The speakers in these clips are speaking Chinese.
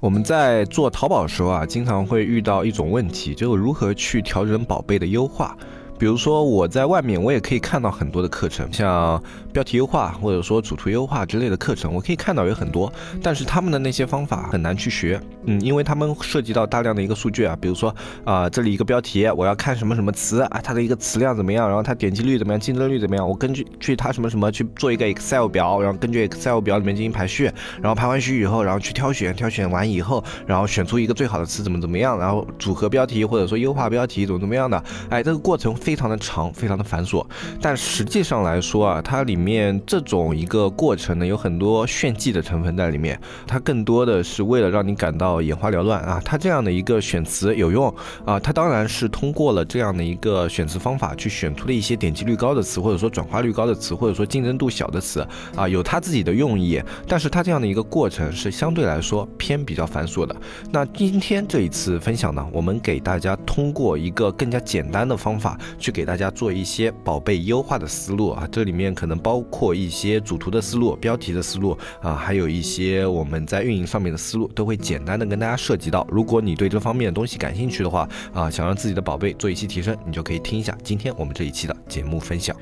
我们在做淘宝的时候啊，经常会遇到一种问题，就是如何去调整宝贝的优化。比如说我在外面，我也可以看到很多的课程，像标题优化或者说主图优化之类的课程，我可以看到有很多，但是他们的那些方法很难去学，嗯，因为他们涉及到大量的一个数据啊，比如说啊，这里一个标题，我要看什么什么词啊，它的一个词量怎么样，然后它点击率怎么样，竞争率怎么样，我根据去它什么什么去做一个 Excel 表，然后根据 Excel 表里面进行排序，然后排完序以后，然后去挑选，挑选完以后，然后选出一个最好的词怎么怎么样，然后组合标题或者说优化标题怎么怎么样的，哎，这个过程非常的长，非常的繁琐，但实际上来说啊，它里面这种一个过程呢，有很多炫技的成分在里面，它更多的是为了让你感到眼花缭乱啊。它这样的一个选词有用啊，它当然是通过了这样的一个选词方法去选出了一些点击率高的词，或者说转化率高的词，或者说竞争度小的词啊，有它自己的用意。但是它这样的一个过程是相对来说偏比较繁琐的。那今天这一次分享呢，我们给大家通过一个更加简单的方法去给大家做一些宝贝优化的思路啊，这里面可能包括一些主图的思路、标题的思路啊，还有一些我们在运营上面的思路，都会简单的跟大家涉及到。如果你对这方面的东西感兴趣的话啊，想让自己的宝贝做一期提升，你就可以听一下今天我们这一期的节目分享。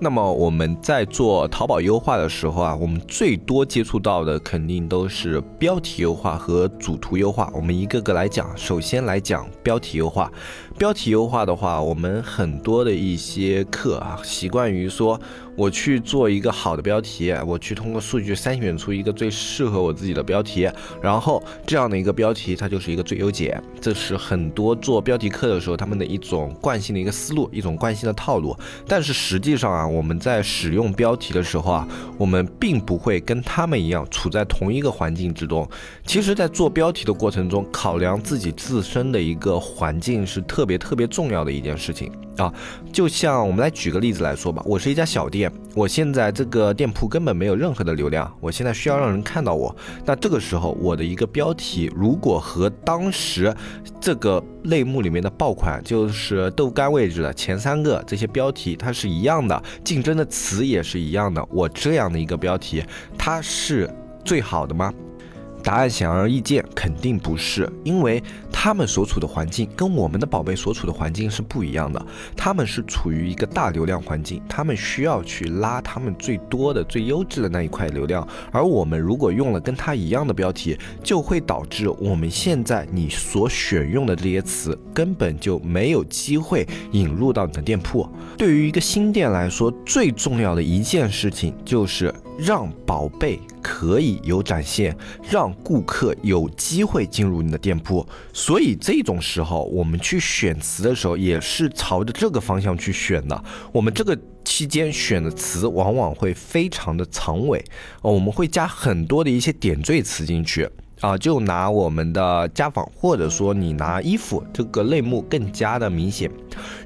那么我们在做淘宝优化的时候啊，我们最多接触到的肯定都是标题优化和主图优化。我们一个个来讲，首先来讲标题优化。标题优化的话，我们很多的一些课啊，习惯于说，我去做一个好的标题，我去通过数据筛选出一个最适合我自己的标题，然后这样的一个标题，它就是一个最优解。这是很多做标题课的时候他们的一种惯性的一个思路，一种惯性的套路。但是实际上啊，我们在使用标题的时候啊，我们并不会跟他们一样处在同一个环境之中。其实，在做标题的过程中，考量自己自身的一个环境是特。别特别重要的一件事情啊，就像我们来举个例子来说吧，我是一家小店，我现在这个店铺根本没有任何的流量，我现在需要让人看到我，那这个时候我的一个标题如果和当时这个类目里面的爆款，就是豆干位置的前三个这些标题它是一样的，竞争的词也是一样的，我这样的一个标题它是最好的吗？答案显而易见，肯定不是，因为他们所处的环境跟我们的宝贝所处的环境是不一样的。他们是处于一个大流量环境，他们需要去拉他们最多的、最优质的那一块流量。而我们如果用了跟他一样的标题，就会导致我们现在你所选用的这些词根本就没有机会引入到你的店铺。对于一个新店来说，最重要的一件事情就是让宝贝。可以有展现，让顾客有机会进入你的店铺。所以这种时候，我们去选词的时候，也是朝着这个方向去选的。我们这个期间选的词，往往会非常的长尾，我们会加很多的一些点缀词进去。啊，就拿我们的家纺，或者说你拿衣服这个类目更加的明显。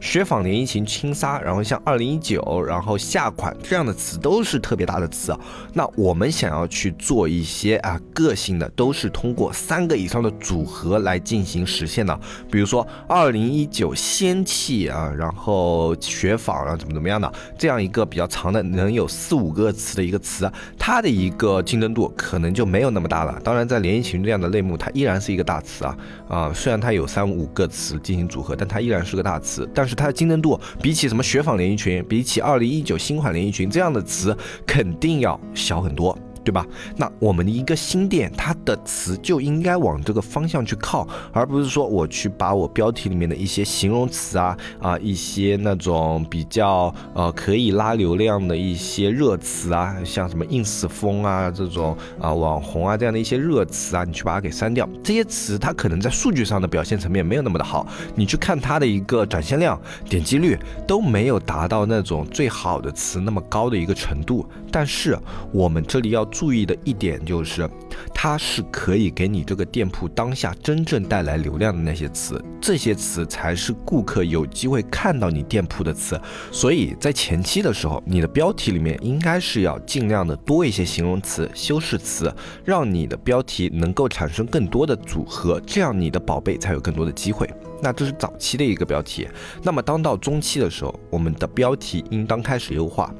雪纺连衣裙轻纱，然后像二零一九，然后夏款这样的词都是特别大的词啊。那我们想要去做一些啊个性的，都是通过三个以上的组合来进行实现的。比如说二零一九仙气啊，然后雪纺啊，怎么怎么样的这样一个比较长的，能有四五个词的一个词，它的一个竞争度可能就没有那么大了。当然在连裙这样的类目，它依然是一个大词啊啊，虽然它有三五个词进行组合，但它依然是个大词。但是它的竞争度比起什么雪纺连衣裙，比起二零一九新款连衣裙这样的词，肯定要小很多。对吧？那我们的一个新店，它的词就应该往这个方向去靠，而不是说我去把我标题里面的一些形容词啊啊，一些那种比较呃可以拉流量的一些热词啊，像什么 ins 风啊这种啊网红啊这样的一些热词啊，你去把它给删掉。这些词它可能在数据上的表现层面没有那么的好，你去看它的一个展现量、点击率都没有达到那种最好的词那么高的一个程度。但是我们这里要。注意的一点就是，它是可以给你这个店铺当下真正带来流量的那些词。这些词才是顾客有机会看到你店铺的词。所以在前期的时候，你的标题里面应该是要尽量的多一些形容词、修饰词，让你的标题能够产生更多的组合，这样你的宝贝才有更多的机会。那这是早期的一个标题。那么当到中期的时候，我们的标题应当开始优化。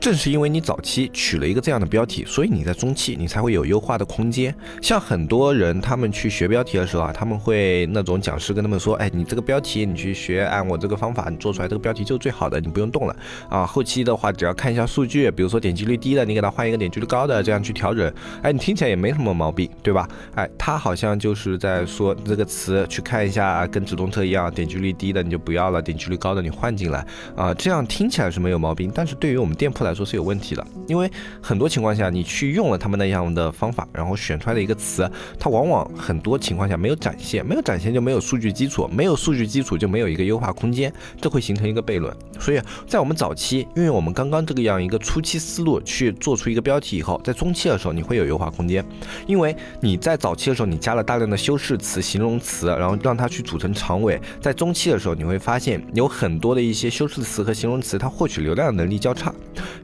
正是因为你早期取了一个这样的标题，所以你在中期你才会有优化的空间。像很多人他们去学标题的时候啊，他们会那种讲师跟他们说，哎，你这个标题你去学，按我这个方法你做出来这个标题就是最好的，你不用动了啊。后期的话只要看一下数据，比如说点击率低的，你给他换一个点击率高的，这样去调整。哎，你听起来也没什么毛病，对吧？哎，他好像就是在说这个词，去看一下跟直通车一样，点击率低的你就不要了，点击率高的你换进来啊，这样听起来是没有毛病。但是对于我们店铺来说是有问题的，因为很多情况下你去用了他们那样的方法，然后选出来的一个词，它往往很多情况下没有展现，没有展现就没有数据基础，没有数据基础就没有一个优化空间，这会形成一个悖论。所以在我们早期运用我们刚刚这个样一个初期思路去做出一个标题以后，在中期的时候你会有优化空间，因为你在早期的时候你加了大量的修饰词、形容词，然后让它去组成长尾，在中期的时候你会发现有很多的一些修饰词和形容词，它获取流量的能力较差。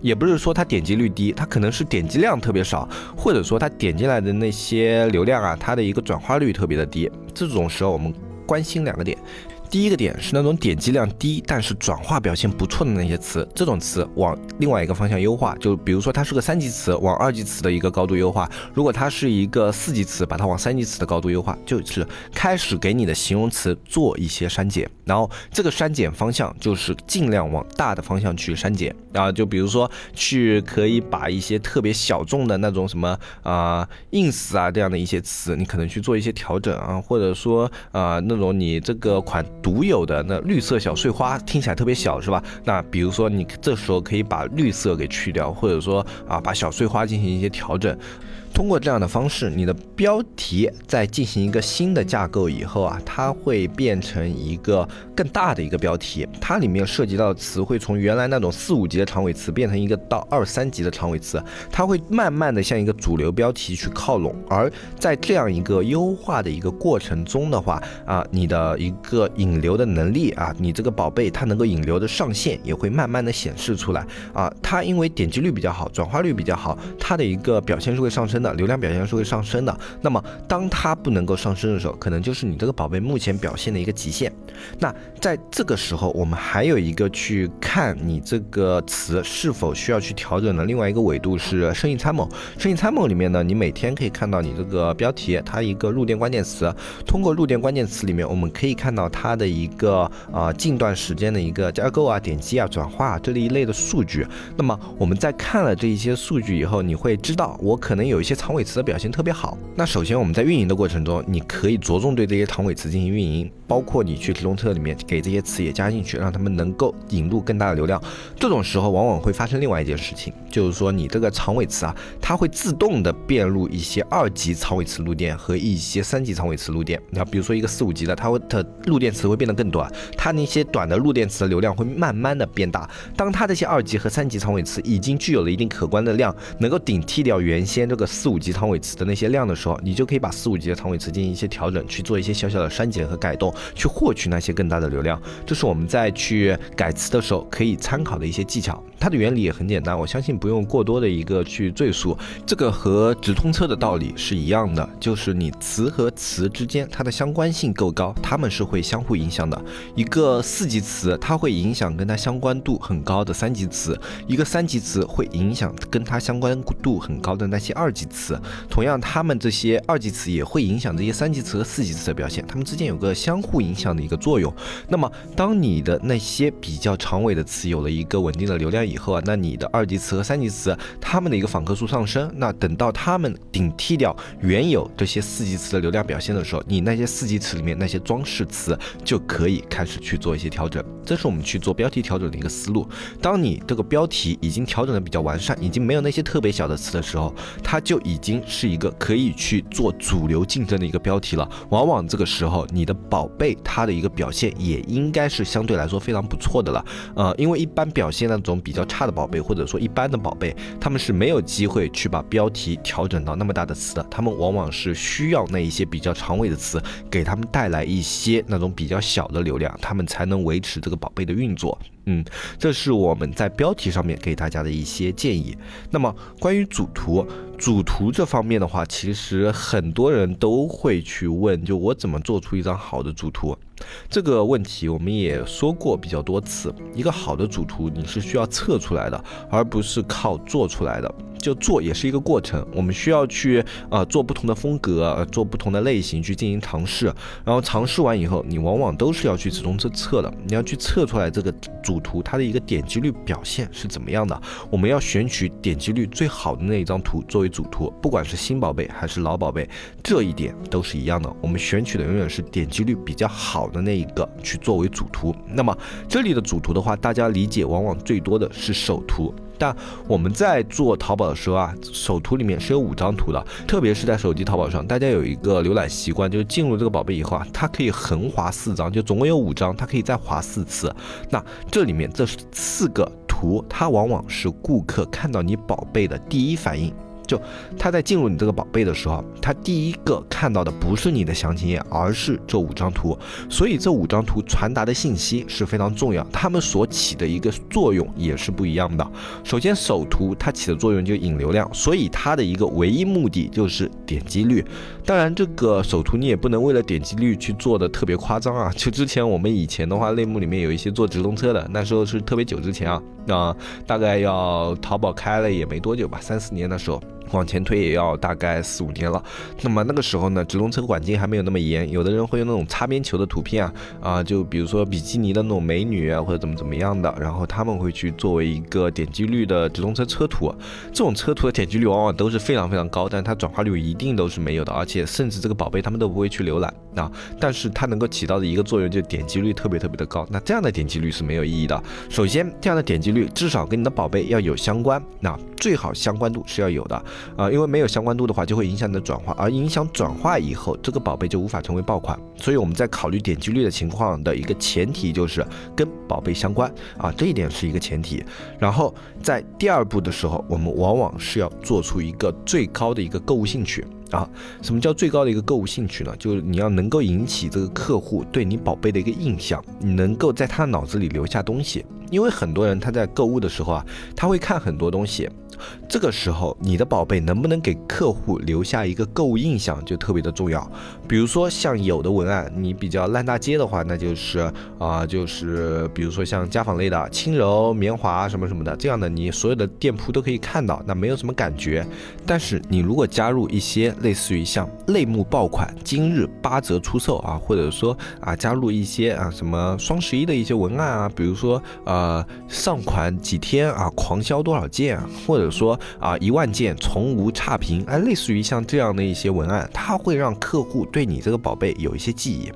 也不是说它点击率低，它可能是点击量特别少，或者说它点进来的那些流量啊，它的一个转化率特别的低。这种时候我们关心两个点。第一个点是那种点击量低，但是转化表现不错的那些词，这种词往另外一个方向优化，就比如说它是个三级词，往二级词的一个高度优化；如果它是一个四级词，把它往三级词的高度优化，就是开始给你的形容词做一些删减，然后这个删减方向就是尽量往大的方向去删减啊，就比如说去可以把一些特别小众的那种什么啊 ins 啊这样的一些词，你可能去做一些调整啊，或者说啊那种你这个款。独有的那绿色小碎花听起来特别小，是吧？那比如说你这时候可以把绿色给去掉，或者说啊把小碎花进行一些调整。通过这样的方式，你的标题在进行一个新的架构以后啊，它会变成一个更大的一个标题，它里面涉及到的词会从原来那种四五级的长尾词变成一个到二三级的长尾词，它会慢慢的向一个主流标题去靠拢。而在这样一个优化的一个过程中的话啊，你的一个引流的能力啊，你这个宝贝它能够引流的上限也会慢慢的显示出来啊，它因为点击率比较好，转化率比较好，它的一个表现是会上升。的流量表现是会上升的，那么当它不能够上升的时候，可能就是你这个宝贝目前表现的一个极限。那在这个时候，我们还有一个去看你这个词是否需要去调整的另外一个维度是生意参谋。生意参谋里面呢，你每天可以看到你这个标题它一个入店关键词，通过入店关键词里面，我们可以看到它的一个啊近段时间的一个加购啊、点击啊、转化这一类的数据。那么我们在看了这一些数据以后，你会知道我可能有一些。长尾词的表现特别好。那首先我们在运营的过程中，你可以着重对这些长尾词进行运营，包括你去直通车里面给这些词也加进去，让他们能够引入更大的流量。这种时候往往会发生另外一件事情，就是说你这个长尾词啊，它会自动的变入一些二级长尾词路店和一些三级长尾词路店。那比如说一个四五级的，它会的路店词会变得更短，它那些短的路店词的流量会慢慢的变大。当它这些二级和三级长尾词已经具有了一定可观的量，能够顶替掉原先这个。四五级长尾词的那些量的时候，你就可以把四五级的长尾词进行一些调整，去做一些小小的删减和改动，去获取那些更大的流量。这是我们在去改词的时候可以参考的一些技巧。它的原理也很简单，我相信不用过多的一个去赘述。这个和直通车的道理是一样的，就是你词和词之间它的相关性够高，它们是会相互影响的。一个四级词，它会影响跟它相关度很高的三级词；一个三级词会影响跟它相关度很高的那些二级。词，同样，它们这些二级词也会影响这些三级词和四级词的表现，它们之间有个相互影响的一个作用。那么，当你的那些比较长尾的词有了一个稳定的流量以后啊，那你的二级词和三级词它们的一个访客数上升，那等到它们顶替掉原有这些四级词的流量表现的时候，你那些四级词里面那些装饰词就可以开始去做一些调整。这是我们去做标题调整的一个思路。当你这个标题已经调整的比较完善，已经没有那些特别小的词的时候，它就就已经是一个可以去做主流竞争的一个标题了。往往这个时候，你的宝贝它的一个表现也应该是相对来说非常不错的了。呃，因为一般表现那种比较差的宝贝，或者说一般的宝贝，他们是没有机会去把标题调整到那么大的词的。他们往往是需要那一些比较长尾的词，给他们带来一些那种比较小的流量，他们才能维持这个宝贝的运作。嗯，这是我们在标题上面给大家的一些建议。那么关于主图，主图这方面的话，其实很多人都会去问，就我怎么做出一张好的主图？这个问题我们也说过比较多次。一个好的主图，你是需要测出来的，而不是靠做出来的。就做也是一个过程，我们需要去呃做不同的风格，做不同的类型去进行尝试。然后尝试完以后，你往往都是要去直通车测的，你要去测出来这个主图它的一个点击率表现是怎么样的。我们要选取点击率最好的那一张图作为主图，不管是新宝贝还是老宝贝，这一点都是一样的。我们选取的永远是点击率比较好的那一个去作为主图。那么这里的主图的话，大家理解往往最多的是首图。但我们在做淘宝的时候啊，首图里面是有五张图的，特别是在手机淘宝上，大家有一个浏览习惯，就是进入这个宝贝以后啊，它可以横滑四张，就总共有五张，它可以再滑四次。那这里面这四个图，它往往是顾客看到你宝贝的第一反应。就他在进入你这个宝贝的时候，他第一个看到的不是你的详情页，而是这五张图。所以这五张图传达的信息是非常重要，他们所起的一个作用也是不一样的。首先，首图它起的作用就引流量，所以它的一个唯一目的就是点击率。当然，这个首图你也不能为了点击率去做的特别夸张啊。就之前我们以前的话，类目里面有一些做直通车的，那时候是特别久之前啊，那大概要淘宝开了也没多久吧，三四年的时候。往前推也要大概四五年了，那么那个时候呢，直通车管禁还没有那么严，有的人会用那种擦边球的图片啊，啊，就比如说比基尼的那种美女啊，或者怎么怎么样的，然后他们会去作为一个点击率的直通车车图，这种车图的点击率往往都是非常非常高，但它转化率一定都是没有的，而且甚至这个宝贝他们都不会去浏览啊，但是它能够起到的一个作用就点击率特别特别的高，那这样的点击率是没有意义的。首先，这样的点击率至少跟你的宝贝要有相关，那最好相关度是要有的。啊，因为没有相关度的话，就会影响你的转化，而影响转化以后，这个宝贝就无法成为爆款。所以我们在考虑点击率的情况的一个前提就是跟宝贝相关啊，这一点是一个前提。然后在第二步的时候，我们往往是要做出一个最高的一个购物兴趣啊。什么叫最高的一个购物兴趣呢？就是你要能够引起这个客户对你宝贝的一个印象，你能够在他脑子里留下东西。因为很多人他在购物的时候啊，他会看很多东西。这个时候，你的宝贝能不能给客户留下一个购物印象就特别的重要。比如说像有的文案，你比较烂大街的话，那就是啊，就是比如说像家纺类的轻柔棉华什么什么的这样的，你所有的店铺都可以看到，那没有什么感觉。但是你如果加入一些类似于像类目爆款，今日八折出售啊，或者说啊加入一些啊什么双十一的一些文案啊，比如说呃上款几天啊狂销多少件，或者或者说啊，一万件从无差评，哎，类似于像这样的一些文案，它会让客户对你这个宝贝有一些记忆。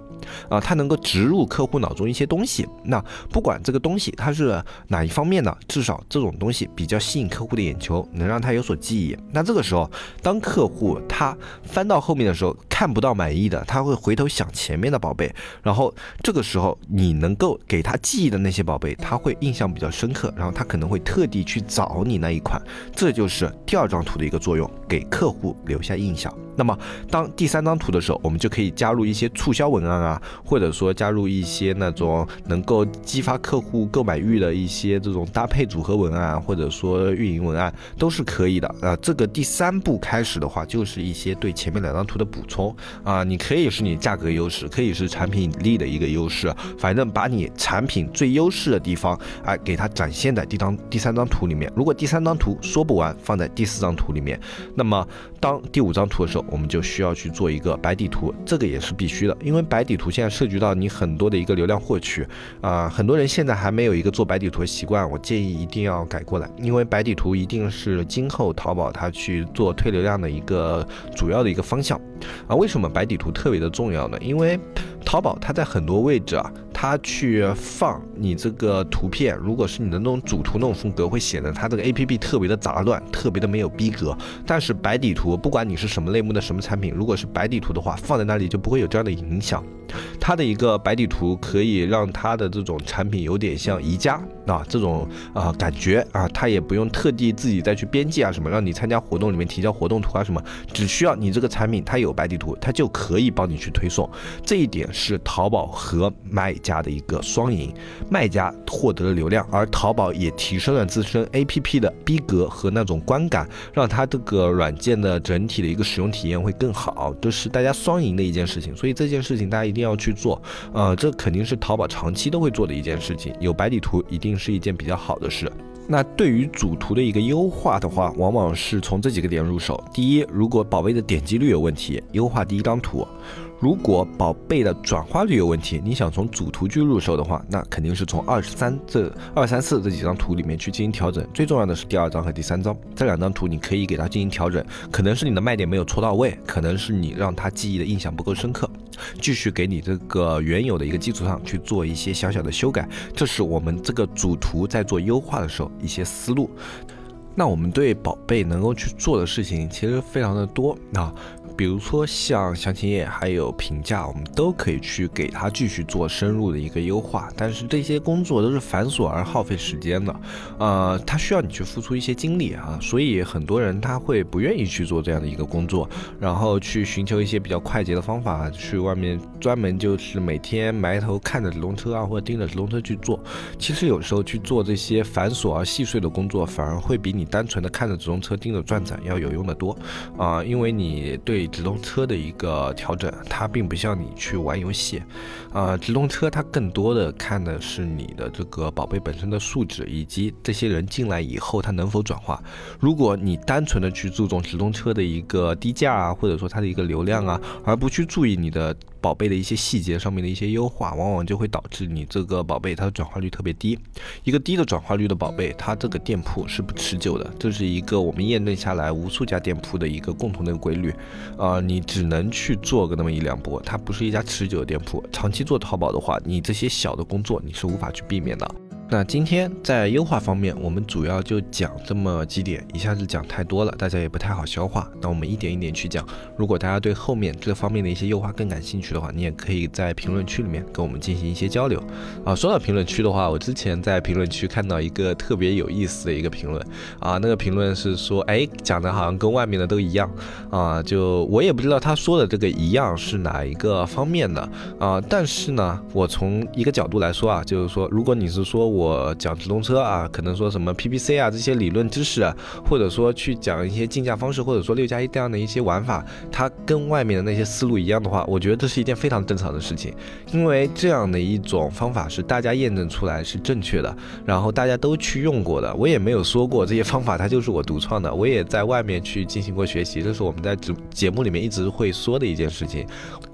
啊，它能够植入客户脑中一些东西。那不管这个东西它是哪一方面的，至少这种东西比较吸引客户的眼球，能让他有所记忆。那这个时候，当客户他翻到后面的时候看不到满意的，他会回头想前面的宝贝。然后这个时候你能够给他记忆的那些宝贝，他会印象比较深刻。然后他可能会特地去找你那一款。这就是第二张图的一个作用，给客户留下印象。那么当第三张图的时候，我们就可以加入一些促销文案啊。或者说加入一些那种能够激发客户购买欲的一些这种搭配组合文案，或者说运营文案都是可以的啊。这个第三步开始的话，就是一些对前面两张图的补充啊。你可以是你价格优势，可以是产品力的一个优势，反正把你产品最优势的地方啊，给它展现在第张第三张图里面。如果第三张图说不完，放在第四张图里面，那么当第五张图的时候，我们就需要去做一个白底图，这个也是必须的，因为白底图。现在涉及到你很多的一个流量获取啊，很多人现在还没有一个做白底图的习惯，我建议一定要改过来，因为白底图一定是今后淘宝它去做推流量的一个主要的一个方向啊。为什么白底图特别的重要呢？因为淘宝它在很多位置啊。它去放你这个图片，如果是你的那种主图那种风格，会显得它这个 A P P 特别的杂乱，特别的没有逼格。但是白底图，不管你是什么类目的什么产品，如果是白底图的话，放在那里就不会有这样的影响。它的一个白底图可以让它的这种产品有点像宜家啊这种啊感觉啊，它也不用特地自己再去编辑啊什么，让你参加活动里面提交活动图啊什么，只需要你这个产品它有白底图，它就可以帮你去推送。这一点是淘宝和买家的一个双赢，卖家获得了流量，而淘宝也提升了自身 APP 的逼格和那种观感，让它这个软件的整体的一个使用体验会更好，这是大家双赢的一件事情。所以这件事情大家一定要去做，呃，这肯定是淘宝长期都会做的一件事情。有白底图一定是一件比较好的事。那对于主图的一个优化的话，往往是从这几个点入手。第一，如果宝贝的点击率有问题，优化第一张图。如果宝贝的转化率有问题，你想从主图去入手的话，那肯定是从二十三这二三四这几张图里面去进行调整。最重要的是第二张和第三张这两张图，你可以给它进行调整。可能是你的卖点没有戳到位，可能是你让他记忆的印象不够深刻，继续给你这个原有的一个基础上去做一些小小的修改。这是我们这个主图在做优化的时候一些思路。那我们对宝贝能够去做的事情其实非常的多啊。比如说像详情页还有评价，我们都可以去给它继续做深入的一个优化。但是这些工作都是繁琐而耗费时间的，呃，它需要你去付出一些精力啊，所以很多人他会不愿意去做这样的一个工作，然后去寻求一些比较快捷的方法，去外面专门就是每天埋头看着直通车啊，或者盯着直通车去做。其实有时候去做这些繁琐而细碎的工作，反而会比你单纯的看着直通车盯着转展要有用的多啊，因为你对。直通车的一个调整，它并不像你去玩游戏，啊，直通车它更多的看的是你的这个宝贝本身的素质，以及这些人进来以后他能否转化。如果你单纯的去注重直通车的一个低价啊，或者说它的一个流量啊，而不去注意你的。宝贝的一些细节上面的一些优化，往往就会导致你这个宝贝它的转化率特别低。一个低的转化率的宝贝，它这个店铺是不持久的，这是一个我们验证下来无数家店铺的一个共同的规律。啊，你只能去做个那么一两波，它不是一家持久的店铺。长期做淘宝的话，你这些小的工作你是无法去避免的。那今天在优化方面，我们主要就讲这么几点，一下子讲太多了，大家也不太好消化。那我们一点一点去讲。如果大家对后面这方面的一些优化更感兴趣的话，你也可以在评论区里面跟我们进行一些交流。啊，说到评论区的话，我之前在评论区看到一个特别有意思的一个评论，啊，那个评论是说，哎，讲的好像跟外面的都一样，啊，就我也不知道他说的这个一样是哪一个方面的，啊，但是呢，我从一个角度来说啊，就是说，如果你是说。我讲直通车啊，可能说什么 PPC 啊这些理论知识啊，或者说去讲一些竞价方式，或者说六加一这样的一些玩法，它跟外面的那些思路一样的话，我觉得这是一件非常正常的事情，因为这样的一种方法是大家验证出来是正确的，然后大家都去用过的，我也没有说过这些方法它就是我独创的，我也在外面去进行过学习，这是我们在节节目里面一直会说的一件事情。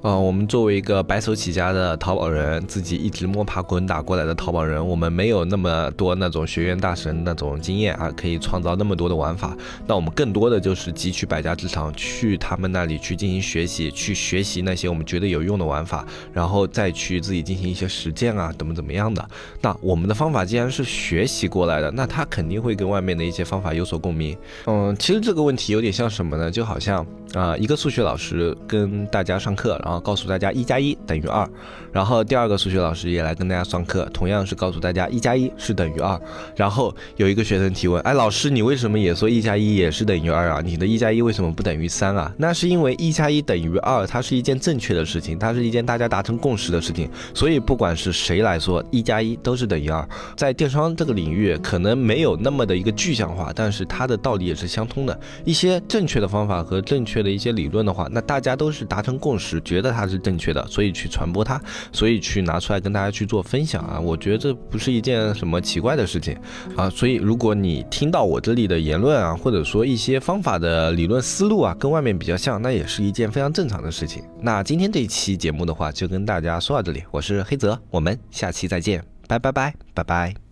啊，我们作为一个白手起家的淘宝人，自己一直摸爬滚打过来的淘宝人，我们没有有那么多那种学院大神那种经验啊，可以创造那么多的玩法。那我们更多的就是汲取百家之长，去他们那里去进行学习，去学习那些我们觉得有用的玩法，然后再去自己进行一些实践啊，怎么怎么样的。那我们的方法既然是学习过来的，那他肯定会跟外面的一些方法有所共鸣。嗯，其实这个问题有点像什么呢？就好像啊，一个数学老师跟大家上课，然后。告诉大家一加一等于二，然后第二个数学老师也来跟大家上课，同样是告诉大家一加一是等于二。然后有一个学生提问，哎，老师你为什么也说一加一也是等于二啊？你的一加一为什么不等于三啊？那是因为一加一等于二，它是一件正确的事情，它是一件大家达成共识的事情。所以不管是谁来说，一加一都是等于二。在电商这个领域，可能没有那么的一个具象化，但是它的道理也是相通的。一些正确的方法和正确的一些理论的话，那大家都是达成共识，觉。觉得它是正确的，所以去传播它，所以去拿出来跟大家去做分享啊！我觉得这不是一件件什么奇怪的事情啊！所以如果你听到我这里的言论啊，或者说一些方法的理论思路啊，跟外面比较像，那也是一件非常正常的事情。那今天这一期节目的话，就跟大家说到这里，我是黑泽，我们下期再见，拜拜拜拜拜。